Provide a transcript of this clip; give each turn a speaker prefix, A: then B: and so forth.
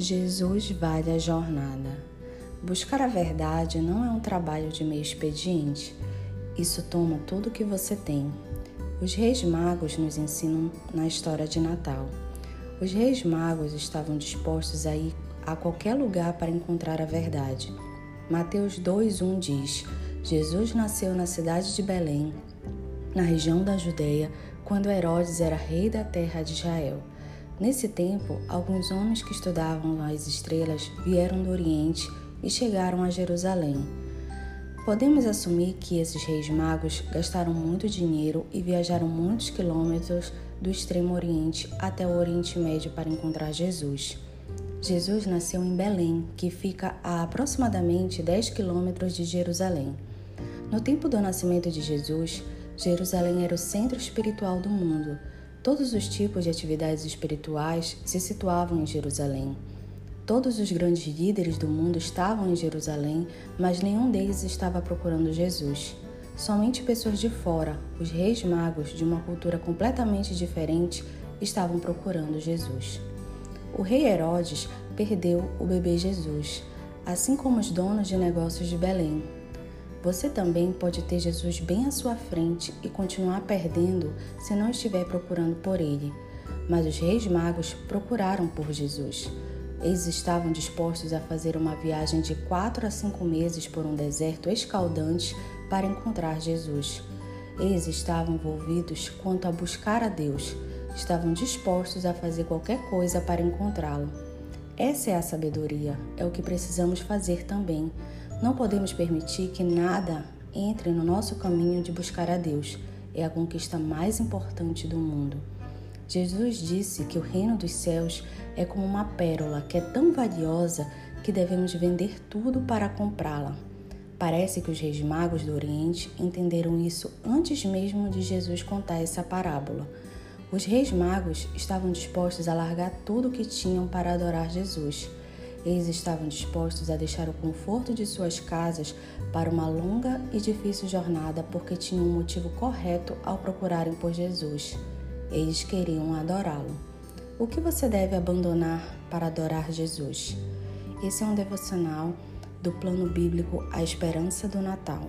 A: Jesus vale a jornada. Buscar a verdade não é um trabalho de meio expediente. Isso toma tudo o que você tem. Os reis magos nos ensinam na história de Natal. Os reis magos estavam dispostos a ir a qualquer lugar para encontrar a verdade. Mateus 2:1 diz: Jesus nasceu na cidade de Belém, na região da Judéia, quando Herodes era rei da terra de Israel. Nesse tempo, alguns homens que estudavam as estrelas vieram do Oriente e chegaram a Jerusalém. Podemos assumir que esses reis magos gastaram muito dinheiro e viajaram muitos quilômetros do extremo Oriente até o Oriente Médio para encontrar Jesus. Jesus nasceu em Belém, que fica a aproximadamente 10 quilômetros de Jerusalém. No tempo do nascimento de Jesus, Jerusalém era o centro espiritual do mundo. Todos os tipos de atividades espirituais se situavam em Jerusalém. Todos os grandes líderes do mundo estavam em Jerusalém, mas nenhum deles estava procurando Jesus. Somente pessoas de fora, os reis magos de uma cultura completamente diferente, estavam procurando Jesus. O rei Herodes perdeu o bebê Jesus, assim como os donos de negócios de Belém, você também pode ter Jesus bem à sua frente e continuar perdendo se não estiver procurando por ele. Mas os reis magos procuraram por Jesus. Eles estavam dispostos a fazer uma viagem de quatro a cinco meses por um deserto escaldante para encontrar Jesus. Eles estavam envolvidos quanto a buscar a Deus, estavam dispostos a fazer qualquer coisa para encontrá-lo. Essa é a sabedoria, é o que precisamos fazer também. Não podemos permitir que nada entre no nosso caminho de buscar a Deus. É a conquista mais importante do mundo. Jesus disse que o reino dos céus é como uma pérola que é tão valiosa que devemos vender tudo para comprá-la. Parece que os reis magos do Oriente entenderam isso antes mesmo de Jesus contar essa parábola. Os reis magos estavam dispostos a largar tudo o que tinham para adorar Jesus. Eles estavam dispostos a deixar o conforto de suas casas para uma longa e difícil jornada porque tinham um motivo correto ao procurarem por Jesus. Eles queriam adorá-lo. O que você deve abandonar para adorar Jesus? Esse é um devocional do plano bíblico A Esperança do Natal.